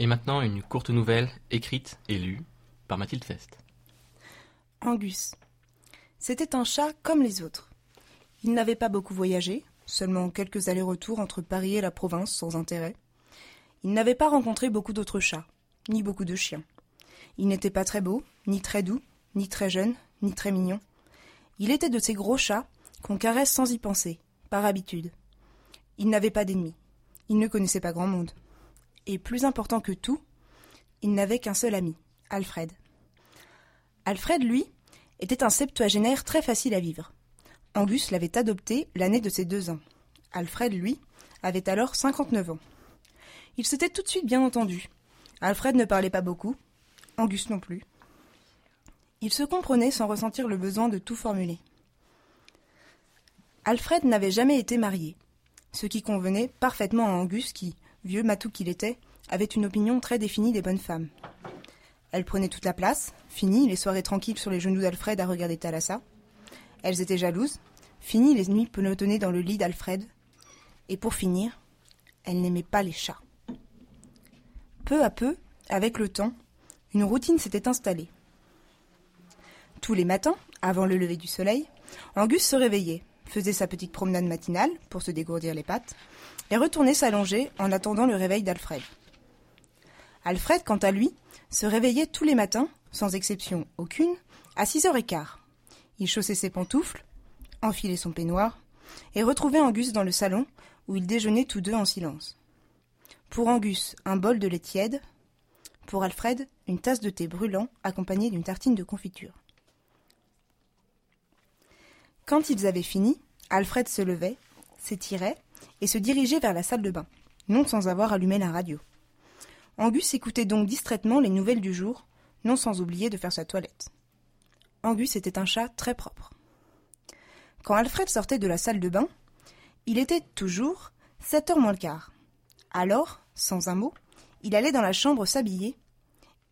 Et maintenant, une courte nouvelle écrite et lue par Mathilde Fest. Angus. C'était un chat comme les autres. Il n'avait pas beaucoup voyagé, seulement quelques allers-retours entre Paris et la province sans intérêt. Il n'avait pas rencontré beaucoup d'autres chats, ni beaucoup de chiens. Il n'était pas très beau, ni très doux, ni très jeune, ni très mignon. Il était de ces gros chats qu'on caresse sans y penser, par habitude. Il n'avait pas d'ennemis. Il ne connaissait pas grand monde. Et plus important que tout, il n'avait qu'un seul ami, Alfred. Alfred, lui, était un septuagénaire très facile à vivre. Angus l'avait adopté l'année de ses deux ans. Alfred, lui, avait alors 59 ans. Ils s'étaient tout de suite bien entendus. Alfred ne parlait pas beaucoup, Angus non plus. Ils se comprenaient sans ressentir le besoin de tout formuler. Alfred n'avait jamais été marié, ce qui convenait parfaitement à Angus qui, vieux matou qu'il était, avait une opinion très définie des bonnes femmes. Elle prenait toute la place, fini les soirées tranquilles sur les genoux d'Alfred à regarder Thalassa. Elles étaient jalouses, fini les nuits pelotonnées dans le lit d'Alfred. Et pour finir, elle n'aimait pas les chats. Peu à peu, avec le temps, une routine s'était installée. Tous les matins, avant le lever du soleil, Angus se réveillait, faisait sa petite promenade matinale pour se dégourdir les pattes, et retournait s'allonger en attendant le réveil d'Alfred. Alfred, quant à lui, se réveillait tous les matins, sans exception aucune, à six heures et quart. Il chaussait ses pantoufles, enfilait son peignoir, et retrouvait Angus dans le salon, où ils déjeunaient tous deux en silence. Pour Angus, un bol de lait tiède, pour Alfred, une tasse de thé brûlant accompagnée d'une tartine de confiture. Quand ils avaient fini, Alfred se levait, s'étirait et se dirigeait vers la salle de bain, non sans avoir allumé la radio. Angus écoutait donc distraitement les nouvelles du jour, non sans oublier de faire sa toilette. Angus était un chat très propre. Quand Alfred sortait de la salle de bain, il était toujours sept heures moins le quart. Alors, sans un mot, il allait dans la chambre s'habiller,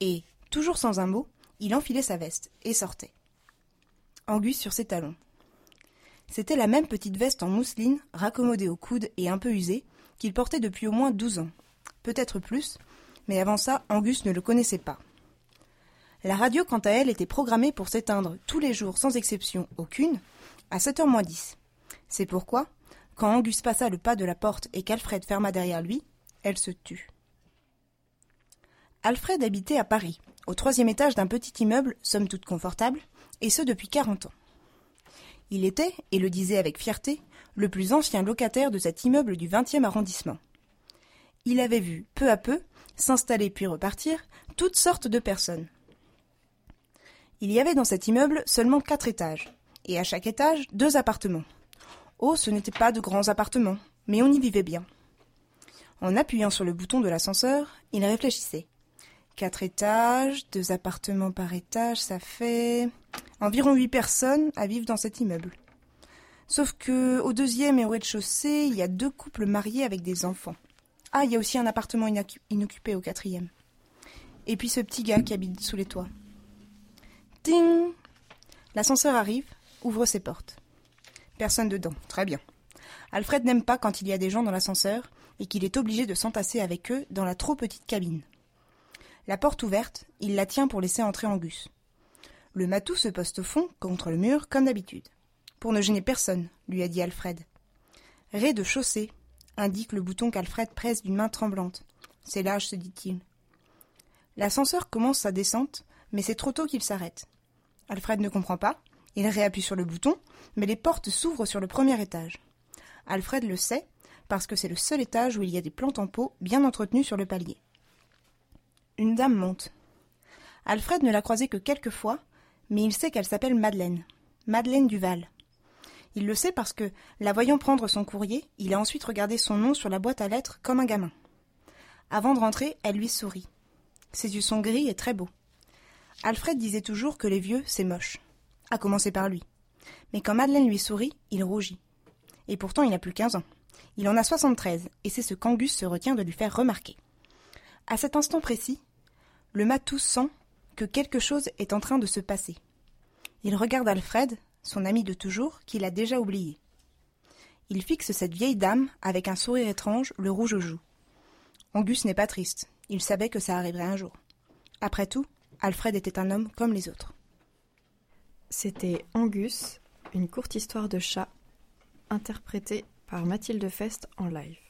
et, toujours sans un mot, il enfilait sa veste et sortait. Angus sur ses talons. C'était la même petite veste en mousseline, raccommodée au coude et un peu usée, qu'il portait depuis au moins douze ans. Peut-être plus, mais avant ça, Angus ne le connaissait pas. La radio, quant à elle, était programmée pour s'éteindre tous les jours, sans exception aucune, à 7h moins 10. C'est pourquoi, quand Angus passa le pas de la porte et qu'Alfred ferma derrière lui, elle se tut. Alfred habitait à Paris, au troisième étage d'un petit immeuble, somme toute confortable, et ce depuis quarante ans. Il était, et le disait avec fierté, le plus ancien locataire de cet immeuble du vingtième arrondissement. Il avait vu, peu à peu, s'installer puis repartir, toutes sortes de personnes. Il y avait dans cet immeuble seulement quatre étages, et à chaque étage deux appartements. Oh, ce n'étaient pas de grands appartements, mais on y vivait bien. En appuyant sur le bouton de l'ascenseur, il réfléchissait. Quatre étages, deux appartements par étage, ça fait environ huit personnes à vivre dans cet immeuble. Sauf que au deuxième et au rez-de-chaussée, il y a deux couples mariés avec des enfants. Ah, il y a aussi un appartement inoccupé au quatrième. Et puis ce petit gars qui habite sous les toits. Ting L'ascenseur arrive, ouvre ses portes. Personne dedans, très bien. Alfred n'aime pas quand il y a des gens dans l'ascenseur et qu'il est obligé de s'entasser avec eux dans la trop petite cabine. La porte ouverte, il la tient pour laisser entrer Angus. Le matou se poste au fond, contre le mur, comme d'habitude. Pour ne gêner personne, lui a dit Alfred. Rez-de-chaussée, indique le bouton qu'Alfred presse d'une main tremblante. C'est lâche, se dit-il. L'ascenseur commence sa descente, mais c'est trop tôt qu'il s'arrête. Alfred ne comprend pas, il réappuie sur le bouton, mais les portes s'ouvrent sur le premier étage. Alfred le sait, parce que c'est le seul étage où il y a des plantes en pot bien entretenues sur le palier. Une dame monte. Alfred ne l'a croisée que quelques fois, mais il sait qu'elle s'appelle Madeleine. Madeleine Duval. Il le sait parce que, la voyant prendre son courrier, il a ensuite regardé son nom sur la boîte à lettres comme un gamin. Avant de rentrer, elle lui sourit. Ses yeux sont gris et très beaux. Alfred disait toujours que les vieux, c'est moche. À commencer par lui. Mais quand Madeleine lui sourit, il rougit. Et pourtant, il n'a plus quinze ans. Il en a soixante-treize, et c'est ce qu'Angus se retient de lui faire remarquer. À cet instant précis, le matou sent que quelque chose est en train de se passer. Il regarde Alfred, son ami de toujours, qu'il a déjà oublié. Il fixe cette vieille dame avec un sourire étrange, le rouge aux joues. Angus n'est pas triste. Il savait que ça arriverait un jour. Après tout, Alfred était un homme comme les autres. C'était Angus, une courte histoire de chat, interprétée par Mathilde Fest en live.